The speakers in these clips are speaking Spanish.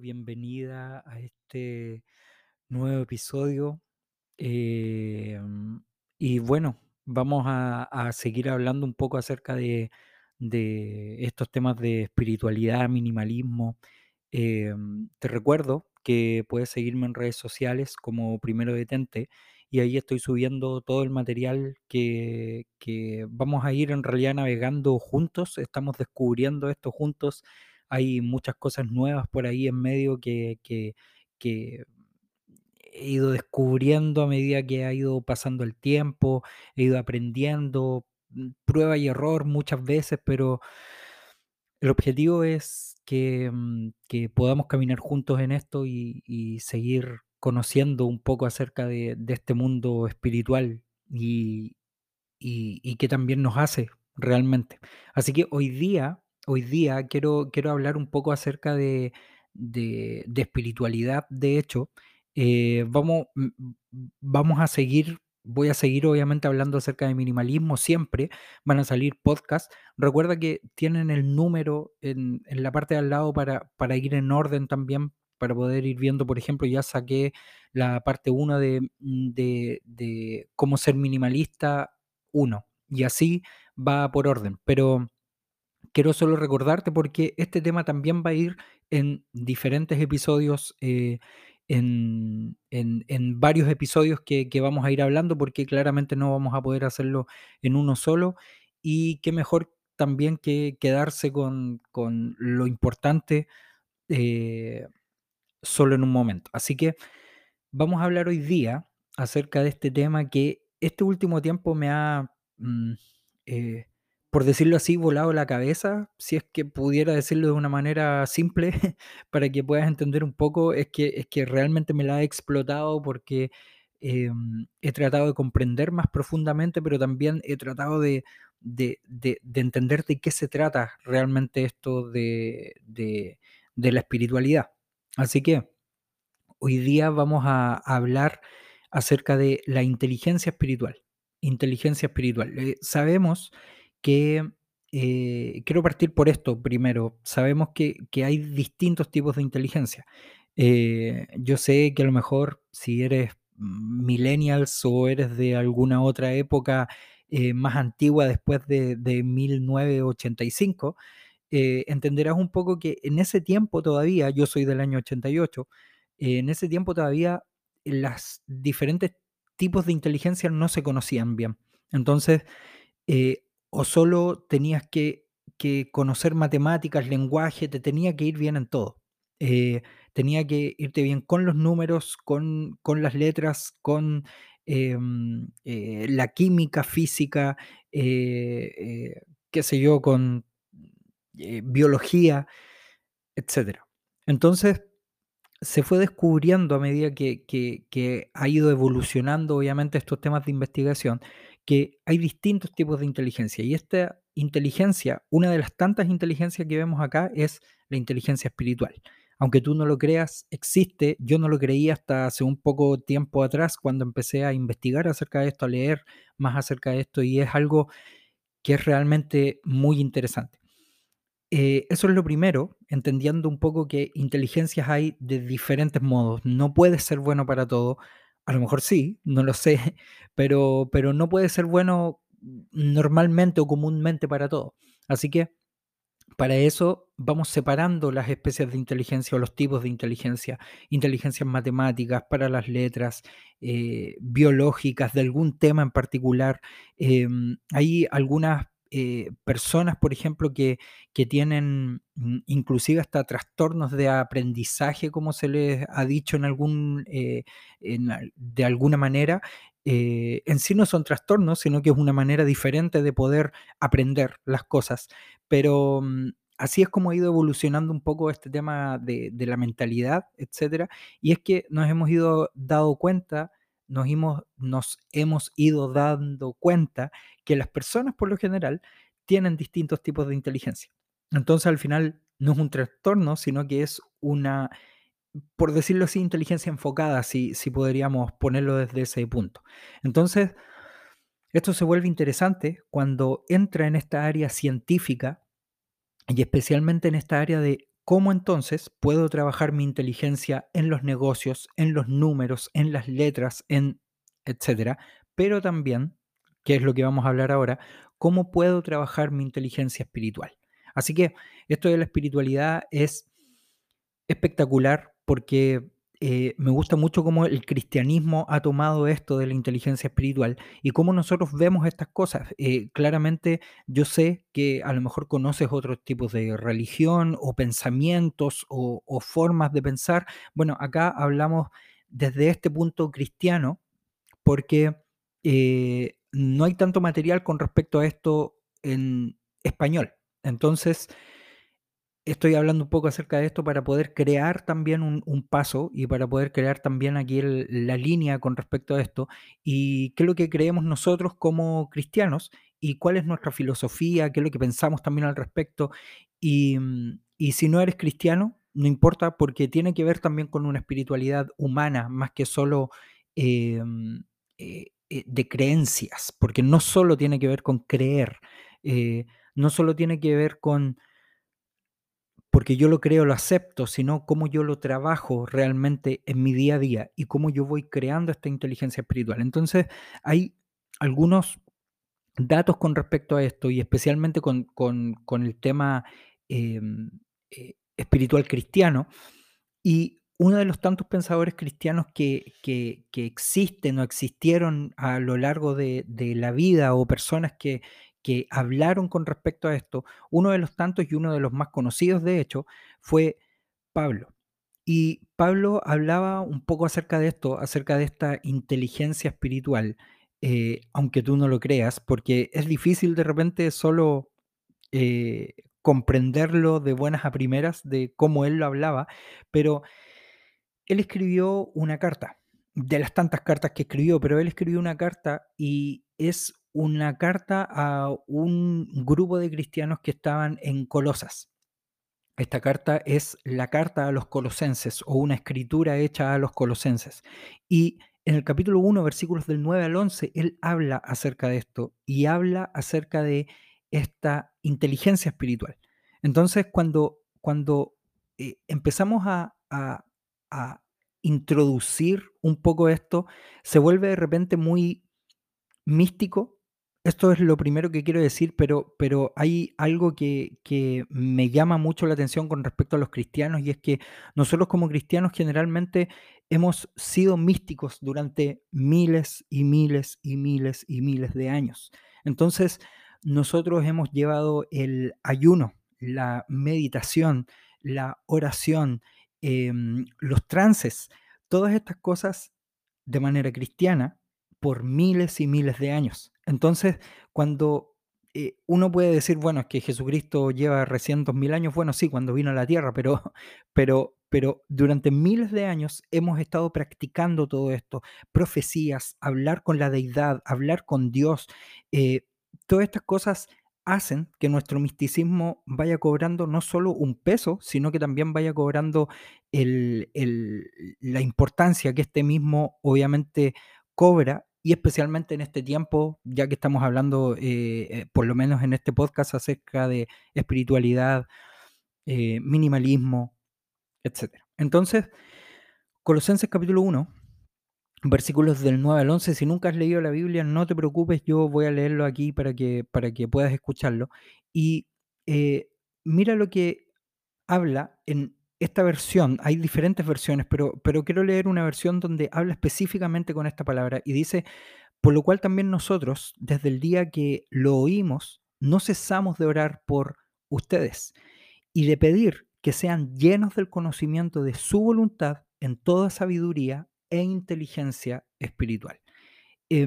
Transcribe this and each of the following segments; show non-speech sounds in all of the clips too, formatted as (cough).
bienvenida a este nuevo episodio. Em, y bueno, vamos a, seguir hablando un poco acerca de, estos temas de espiritualidad, minimalismo. Em, te recuerdo que puedes seguirme en redes sociales como Primero Detente y ahí estoy subiendo todo el material que vamos a ir en realidad navegando juntos, estamos descubriendo esto juntos. Hay muchas cosas nuevas por ahí en medio que, que, que he ido descubriendo a medida que ha ido pasando el tiempo, he ido aprendiendo, mm, prueba y error muchas veces, pero el objetivo es que, mm, que podamos caminar juntos en esto y, seguir conociendo un poco acerca de, este mundo espiritual y, y, y qué también nos hace realmente. Así que hoy día, hoy día quiero, quiero hablar un poco acerca de, de, espiritualidad, de hecho. Eh, vamos, vamos a seguir, voy a seguir obviamente hablando acerca de minimalismo siempre, van a salir podcasts. Recuerda que tienen el número en, en la parte de al lado para, para ir en orden también, para poder ir viendo, por ejemplo, ya saqué la parte 1 de, mm, de, de cómo ser minimalista uno y así va por orden. Pero quiero solo recordarte porque este tema también va a ir en diferentes episodios, eh, en, en- en varios episodios que, que vamos a ir hablando porque claramente no vamos a poder hacerlo en uno solo y qué mejor también que quedarse con, con lo importante eh, solo en un momento. Así que vamos a hablar hoy día acerca de este tema que este último tiempo me ha, mm, eh, por decirlo así, volado la cabeza, si es que pudiera decirlo de una manera simple (laughs) para que puedas entender un poco, es que, es que realmente me la ha explotado porque em, he tratado de comprender más profundamente, pero también he tratado de, de, de- de entender de qué se trata realmente esto de, de de la espiritualidad. Así que... Hoy día vamos a hablar acerca de la inteligencia espiritual. Inteligencia espiritual. Eh, sabemos que, eh, quiero partir por esto primero, sabemos que, hay distintos tipos de inteligencia. Eh, yo sé que a lo mejor si eres millennials o eres de alguna otra época eh, más antigua después de, de 1985, eh, entenderás un poco que en ese tiempo todavía, yo soy del año 88, eh, en ese tiempo todavía las diferentes tipos de inteligencia no se conocían bien. Entonces, o solo tenías que, que conocer matemáticas, lenguaje, te tenía que ir bien en todo. Eh, tenía que irte bien con los números, con, con las letras, con em, eh, la química, física, eh, qué sé yo, con biología, etcétera. Entonces, se fue descubriendo a medida que- que ha ido evolucionando, obviamente, estos temas de investigación, que hay distintos tipos de inteligencia. Y esta inteligencia, una de las tantas inteligencias que vemos acá, es la inteligencia espiritual. Aunque tú no lo creas, existe. Yo no lo creía hasta hace un poco tiempo atrás, cuando empecé a investigar acerca de esto, a leer más acerca de esto, y es algo que es realmente muy interesante. Eh, eso es lo primero, entendiendo un poco que inteligencias hay de diferentes modos. No puedes ser bueno para todo. A lo mejor sí, no lo sé, (laughs) pero, pero no puede ser bueno normalmente o comúnmente para todo. Así que para eso vamos separando las especies de inteligencia o los tipos de inteligencia. Inteligencias matemáticas para las letras, eh, biológicas de algún tema en particular. Em, hay algunas eh, personas, por ejemplo, que, que tienen mm, inclusive hasta trastornos de aprendizaje, como se les ha dicho en algún, eh, de alguna manera. eh, en sí no son trastornos, sino que es una manera diferente de poder aprender las cosas. Pero mm, así es como ha ido evolucionando un poco este tema de, de la mentalidad, etcétera. Y es que nos hemos ido dado cuenta, nos hemos, ido dando cuenta que las personas por lo general tienen distintos tipos de inteligencia. Entonces al final no es un trastorno, sino que es una, por decirlo así, inteligencia enfocada, si, si podríamos ponerlo desde ese punto. Entonces, esto se vuelve interesante cuando entra en esta área científica y especialmente en esta área de ¿cómo entonces puedo trabajar mi inteligencia en los negocios, en los números, en las letras, en etcétera? Pero también, que es lo que vamos a hablar ahora, ¿cómo puedo trabajar mi inteligencia espiritual? Así que esto de la espiritualidad es espectacular porque eh, me gusta mucho cómo el cristianismo ha tomado esto de la inteligencia espiritual y cómo nosotros vemos estas cosas. Eh, claramente yo sé que a lo mejor conoces otros tipos de religión o pensamientos o, formas de pensar. Bueno, acá hablamos desde este punto cristiano porque eh, no hay tanto material con respecto a esto en español. Entonces, estoy hablando un poco acerca de esto para poder crear también un, paso y para poder crear también aquí la línea con respecto a esto y qué es lo que creemos nosotros como cristianos y cuál es nuestra filosofía, qué es lo que pensamos también al respecto. Y, mm, y si no eres cristiano, no importa porque tiene que ver también con una espiritualidad humana más que solo eh, mm, eh, eh, de creencias, porque no solo tiene que ver con creer, no solo tiene que ver con porque yo lo creo, lo acepto, sino cómo yo lo trabajo realmente en mi día a día y cómo yo voy creando esta inteligencia espiritual. Entonces, hay algunos datos con respecto a esto y especialmente con, con- el tema em, eh, espiritual cristiano. Y uno de los tantos pensadores cristianos que, que- existen o existieron a lo largo de la vida o personas que, que hablaron con respecto a esto, uno de los tantos y uno de los más conocidos de hecho fue Pablo. Y Pablo hablaba un poco acerca de esto, acerca de esta inteligencia espiritual, eh, aunque tú no lo creas, porque es difícil de repente solo eh, comprenderlo de buenas a primeras, de cómo él lo hablaba, pero él escribió una carta, de las tantas cartas que escribió, pero él escribió una carta y es una carta a un grupo de cristianos que estaban en Colosas. Esta carta es la carta a los colosenses o una escritura hecha a los colosenses. Y en el capítulo 1, versículos del 9 al 11, él habla acerca de esto y habla acerca de esta inteligencia espiritual. Entonces, cuando, cuando eh, empezamos a, a- a introducir un poco esto, se vuelve de repente muy místico. Esto es lo primero que quiero decir, pero, pero hay algo que, que me llama mucho la atención con respecto a los cristianos y es que nosotros como cristianos generalmente hemos sido místicos durante miles y miles y miles y miles de años. Entonces, nosotros hemos llevado el ayuno, la meditación, la oración, em, los trances, todas estas cosas de manera cristiana por miles y miles de años. Entonces, cuando eh, uno puede decir, bueno, es que Jesucristo lleva recién dos mil años, bueno, sí, cuando vino a la tierra, pero, (laughs) pero, pero durante miles de años hemos estado practicando todo esto, profecías, hablar con la deidad, hablar con Dios, eh, todas estas cosas hacen que nuestro misticismo vaya cobrando no solo un peso, sino que también vaya cobrando la importancia que este mismo obviamente cobra y especialmente en este tiempo, ya que estamos hablando, eh, eh, por lo menos en este podcast, acerca de espiritualidad, eh, minimalismo, etcétera. Entonces, Colosenses capítulo 1, versículos del 9 al 11, si nunca has leído la Biblia, no te preocupes, yo voy a leerlo aquí para que, para que puedas escucharlo. Y mira lo que habla en esta versión, hay diferentes versiones, pero, pero quiero leer una versión donde habla específicamente con esta palabra y dice, por lo cual también nosotros, desde el día que lo oímos, no cesamos de orar por ustedes y de pedir que sean llenos del conocimiento de su voluntad en toda sabiduría e inteligencia espiritual. Eh,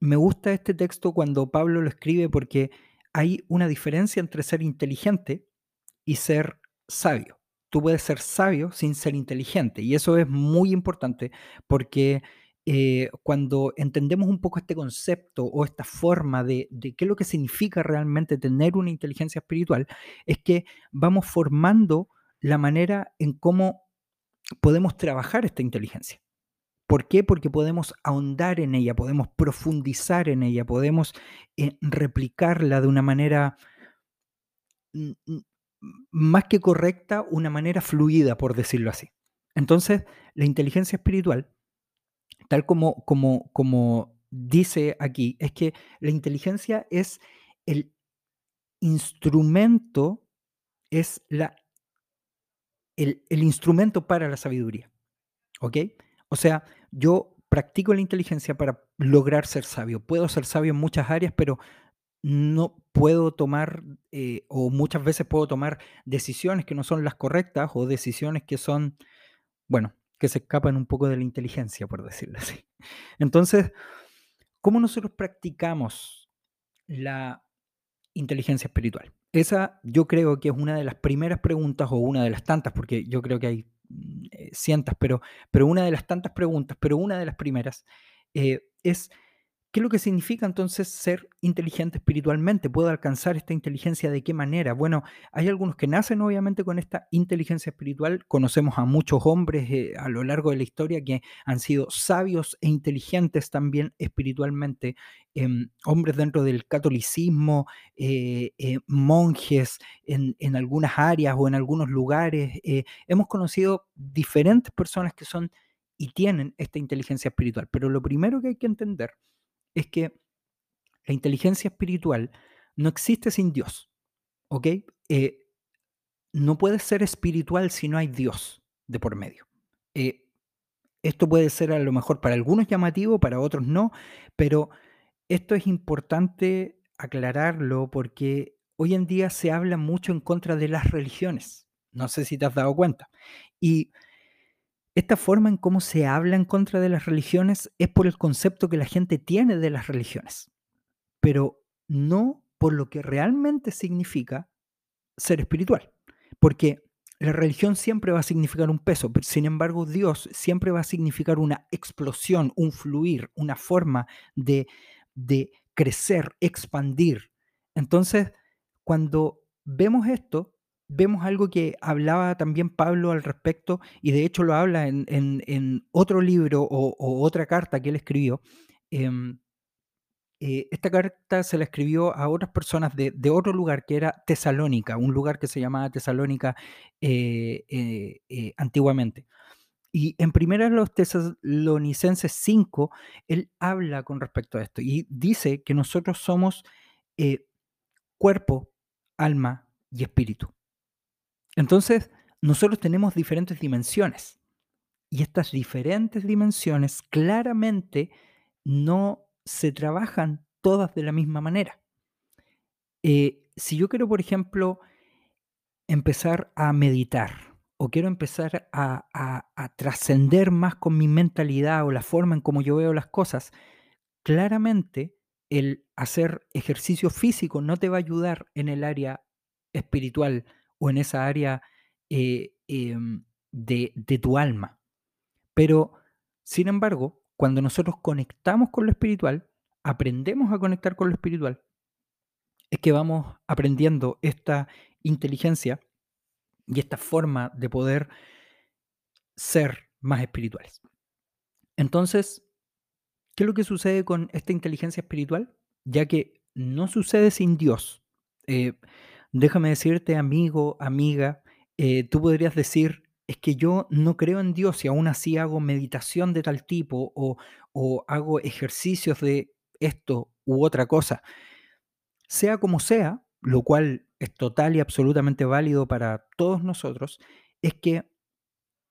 me gusta este texto cuando Pablo lo escribe porque hay una diferencia entre ser inteligente y ser sabio. Tú puedes ser sabio sin ser inteligente y eso es muy importante porque eh, cuando entendemos un poco este concepto o esta forma de, qué es lo que significa realmente tener una inteligencia espiritual, es que vamos formando la manera en cómo podemos trabajar esta inteligencia. ¿Por qué? Porque podemos ahondar en ella, podemos profundizar en ella, podemos eh, replicarla de una manera más que correcta, una manera fluida, por decirlo así. Entonces, la inteligencia espiritual, tal como, como, como dice aquí, es que la inteligencia es el instrumento, es la, el, el instrumento para la sabiduría. ¿Ok? O sea, yo practico la inteligencia para lograr ser sabio. Puedo ser sabio en muchas áreas, pero no puedo tomar, eh, o muchas veces puedo tomar decisiones que no son las correctas o decisiones que son, bueno, que se escapan un poco de la inteligencia, por decirlo así. (laughs) Entonces, ¿cómo nosotros practicamos la inteligencia espiritual? Esa yo creo que es una de las primeras preguntas o una de las tantas, porque yo creo que hay mm, eh, cientos, pero, pero una de las tantas preguntas, pero una de las primeras eh, es ¿Qué es lo que significa entonces ser inteligente espiritualmente? ¿Puedo alcanzar esta inteligencia de qué manera? Bueno, hay algunos que nacen obviamente con esta inteligencia espiritual. Conocemos a muchos hombres eh, a lo largo de la historia que han sido sabios e inteligentes también espiritualmente. Em, hombres dentro del catolicismo, eh, eh, monjes en, en, algunas áreas o en algunos lugares. hemos conocido diferentes personas que son y tienen esta inteligencia espiritual. Pero lo primero que hay que entender es que la inteligencia espiritual no existe sin Dios, ¿ok? Eh, no puede ser espiritual si no hay Dios de por medio. Eh, esto puede ser a lo mejor para algunos llamativo, para otros no, pero esto es importante aclararlo porque hoy en día se habla mucho en contra de las religiones. No sé si te has dado cuenta. Y esta forma en cómo se habla en contra de las religiones es por el concepto que la gente tiene de las religiones, pero no por lo que realmente significa ser espiritual. Porque la religión siempre va a significar un peso, pero sin embargo Dios siempre va a significar una explosión, un fluir, una forma de, de crecer, expandir. Entonces, cuando vemos esto, vemos algo que hablaba también Pablo al respecto, y de hecho lo habla en, otro libro o, otra carta que él escribió. Em, eh, esta carta se la escribió a otras personas de, otro lugar que era Tesalónica, un lugar que se llamaba Tesalónica eh, eh, antiguamente. Y en primera los tesalonicenses 5, él habla con respecto a esto y dice que nosotros somos cuerpo, alma y espíritu. Entonces, nosotros tenemos diferentes dimensiones y estas diferentes dimensiones claramente no se trabajan todas de la misma manera. Eh, si yo quiero, por ejemplo, empezar a meditar o quiero empezar a, a trascender más con mi mentalidad o la forma en cómo yo veo las cosas, claramente el hacer ejercicio físico no te va a ayudar en el área espiritual o en esa área eh, em, de, tu alma. Pero, sin embargo, cuando nosotros conectamos con lo espiritual, aprendemos a conectar con lo espiritual, es que vamos aprendiendo esta inteligencia y esta forma de poder ser más espirituales. Entonces, ¿qué es lo que sucede con esta inteligencia espiritual? Ya que no sucede sin Dios. Eh, Déjame decirte, amigo, amiga, eh, tú podrías decir, es que yo no creo en Dios y aún así hago meditación de tal tipo o, o hago ejercicios de esto u otra cosa. Sea como sea, lo cual es total y absolutamente válido para todos nosotros, es que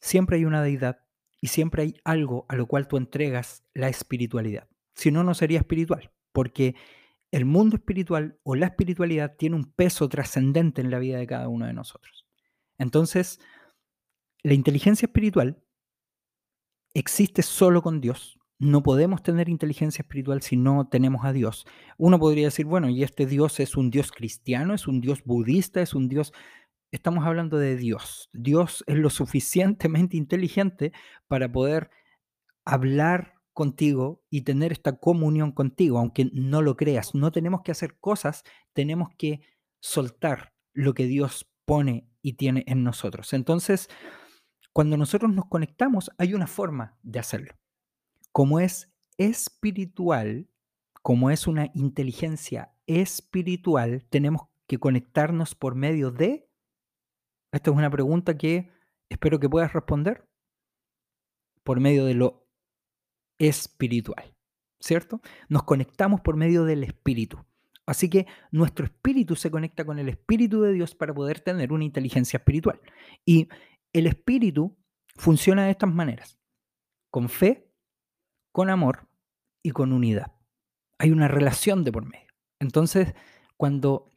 siempre hay una deidad y siempre hay algo a lo cual tú entregas la espiritualidad. Si no, no sería espiritual, porque el mundo espiritual o la espiritualidad tiene un peso trascendente en la vida de cada uno de nosotros. Entonces, la inteligencia espiritual existe solo con Dios. No podemos tener inteligencia espiritual si no tenemos a Dios. Uno podría decir, bueno, ¿y este Dios es un Dios cristiano? ¿Es un Dios budista? ¿Es un Dios... Estamos hablando de Dios. Dios es lo suficientemente (laughs) inteligente para poder hablar contigo y tener esta comunión contigo, aunque no lo creas. No tenemos que hacer cosas, tenemos que soltar lo que Dios pone y tiene en nosotros. Entonces, cuando nosotros nos conectamos, hay una forma de hacerlo. Como es espiritual, como es una inteligencia espiritual, tenemos que conectarnos por medio de Esta es una pregunta que espero que puedas responder por medio de lo espiritual, ¿cierto? Nos conectamos por medio del espíritu. Así que nuestro espíritu se conecta con el espíritu de Dios para poder tener una inteligencia espiritual. Y el espíritu funciona de estas maneras, con fe, con amor y con unidad. Hay una relación de por medio. Entonces, cuando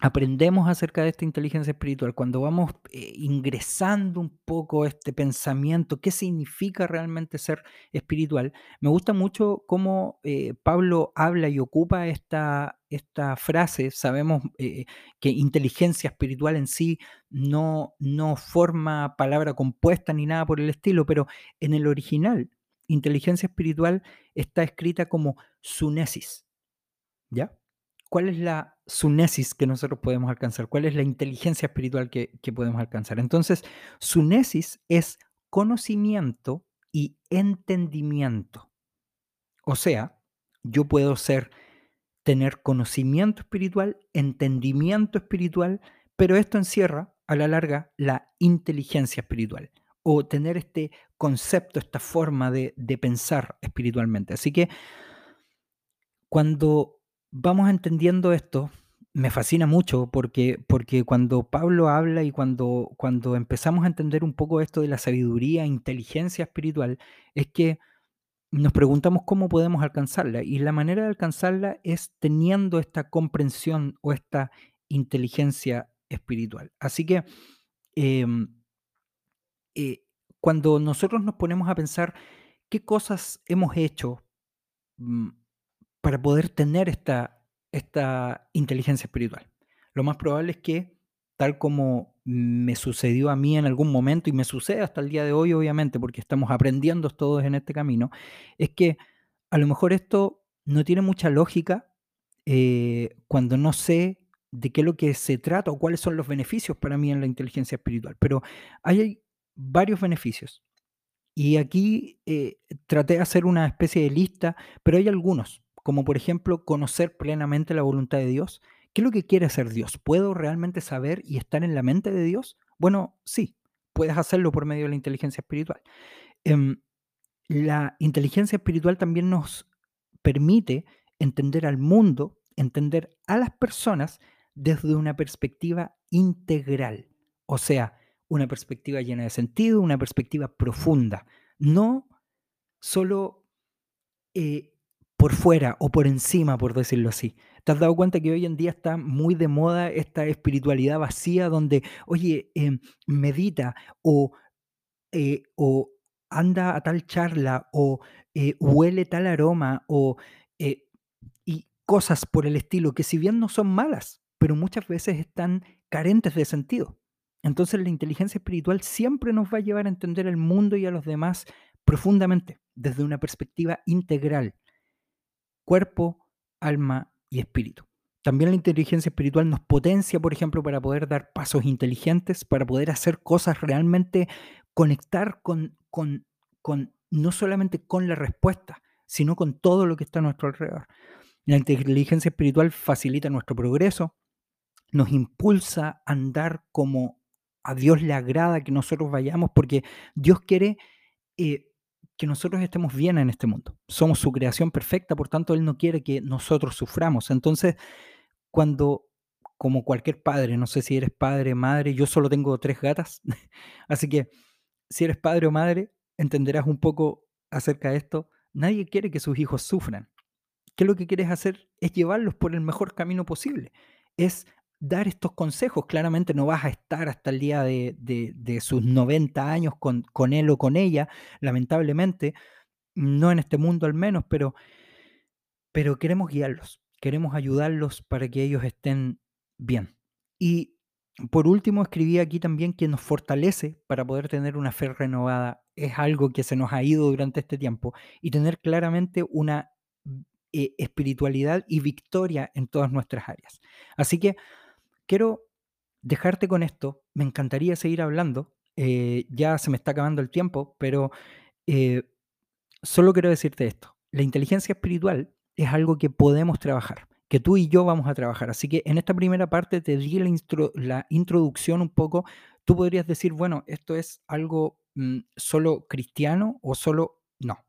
aprendemos acerca de esta inteligencia espiritual, cuando vamos eh, ingresando un poco este pensamiento, qué significa realmente ser espiritual, me gusta mucho cómo eh, Pablo habla y ocupa esta, esta frase. Sabemos eh, que inteligencia espiritual en sí no, no forma palabra compuesta ni nada por el estilo, pero en el original, inteligencia espiritual está escrita como sunesis. ¿Ya? ¿Cuál es la sunesis que nosotros podemos alcanzar? ¿Cuál es la inteligencia espiritual que, podemos alcanzar? Entonces, sunesis es conocimiento y entendimiento. O sea, yo puedo ser, tener conocimiento espiritual, entendimiento espiritual, pero esto encierra a la larga la inteligencia espiritual o tener este concepto, esta forma de, de pensar espiritualmente. Así que cuando vamos entendiendo esto, me fascina mucho porque, porque cuando Pablo habla y cuando, cuando empezamos a entender un poco esto de la sabiduría, inteligencia espiritual, es que nos preguntamos cómo podemos alcanzarla. Y la manera de alcanzarla es teniendo esta comprensión o esta inteligencia espiritual. Así que em, eh, cuando nosotros nos ponemos a pensar qué cosas hemos hecho, mm, para poder tener esta, esta inteligencia espiritual. Lo más probable es que, tal como me sucedió a mí en algún momento y me sucede hasta el día de hoy, obviamente, porque estamos aprendiendo todos en este camino, es que a lo mejor esto no tiene mucha lógica eh, cuando no sé de qué es lo que se trata o cuáles son los beneficios para mí en la inteligencia espiritual. Pero hay varios beneficios. Y aquí eh, traté de hacer una especie de lista, pero hay algunos como por ejemplo conocer plenamente la voluntad de Dios. ¿Qué es lo que quiere hacer Dios? ¿Puedo realmente saber y estar en la mente de Dios? Bueno, sí, puedes hacerlo por medio de la inteligencia espiritual. Em, la inteligencia espiritual también nos permite entender al mundo, entender a las personas desde una perspectiva integral, o sea, una perspectiva llena de sentido, una perspectiva profunda, no solo eh, por fuera o por encima, por decirlo así. ¿Te has dado cuenta que hoy en día está muy de moda esta espiritualidad vacía donde, oye, em, medita o, eh, o anda a tal charla o eh, huele tal aroma o eh, y cosas por el estilo que si bien no son malas, pero muchas veces están carentes de sentido. Entonces la inteligencia espiritual siempre nos va a llevar a entender el mundo y a los demás profundamente, desde una perspectiva integral cuerpo, alma y espíritu. También la inteligencia espiritual nos potencia, por ejemplo, para poder dar pasos inteligentes, para poder hacer cosas realmente, conectar con, con, con no solamente con la respuesta, sino con todo lo que está a nuestro alrededor. La inteligencia espiritual facilita nuestro progreso, nos impulsa a andar como a Dios le agrada que nosotros vayamos, porque Dios quiere eh, que nosotros estemos bien en este mundo. Somos su creación perfecta, por tanto, Él no quiere que nosotros suframos. Entonces, cuando, como cualquier padre, no sé si eres padre, madre, yo solo tengo tres gatas, (laughs) así que si eres padre o madre, entenderás un poco acerca de esto. Nadie quiere que sus hijos sufran. ¿Qué lo que quieres hacer? Es llevarlos por el mejor camino posible. Es dar estos consejos. Claramente no vas a estar hasta el día de, sus 90 años con, él o con ella, lamentablemente, no en este mundo al menos, pero, pero queremos guiarlos, queremos ayudarlos para que ellos estén bien. Y por último, escribí aquí también que nos fortalece para poder tener una fe renovada. Es algo que se nos ha ido durante este tiempo y tener claramente una eh, espiritualidad y victoria en todas nuestras áreas. Así que quiero dejarte con esto. Me encantaría seguir hablando. Eh, ya se me está acabando el tiempo, pero eh, solo quiero decirte esto. La inteligencia espiritual es algo que podemos trabajar, que tú y yo vamos a trabajar. Así que en esta primera parte te di la, introducción un poco, tú podrías decir, bueno, esto es algo mm, solo cristiano o solo... No,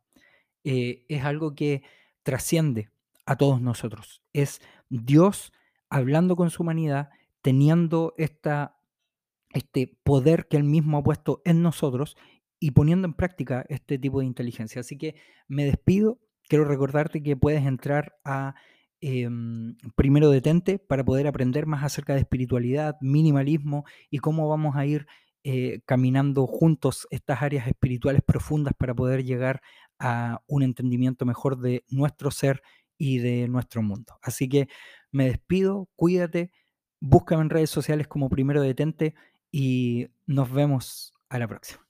eh, es algo que trasciende a todos nosotros. Es Dios hablando con su humanidad, teniendo este poder que Él mismo ha puesto en nosotros y poniendo en práctica este tipo de inteligencia. Así que me despido. Quiero recordarte que puedes entrar a em, Primero Detente para poder aprender más acerca de espiritualidad, minimalismo y cómo vamos a ir eh, caminando juntos estas áreas espirituales profundas para poder llegar a un entendimiento mejor de nuestro ser y de nuestro mundo. Así que me despido, cuídate, búscame en redes sociales como Primero Detente y nos vemos a la próxima.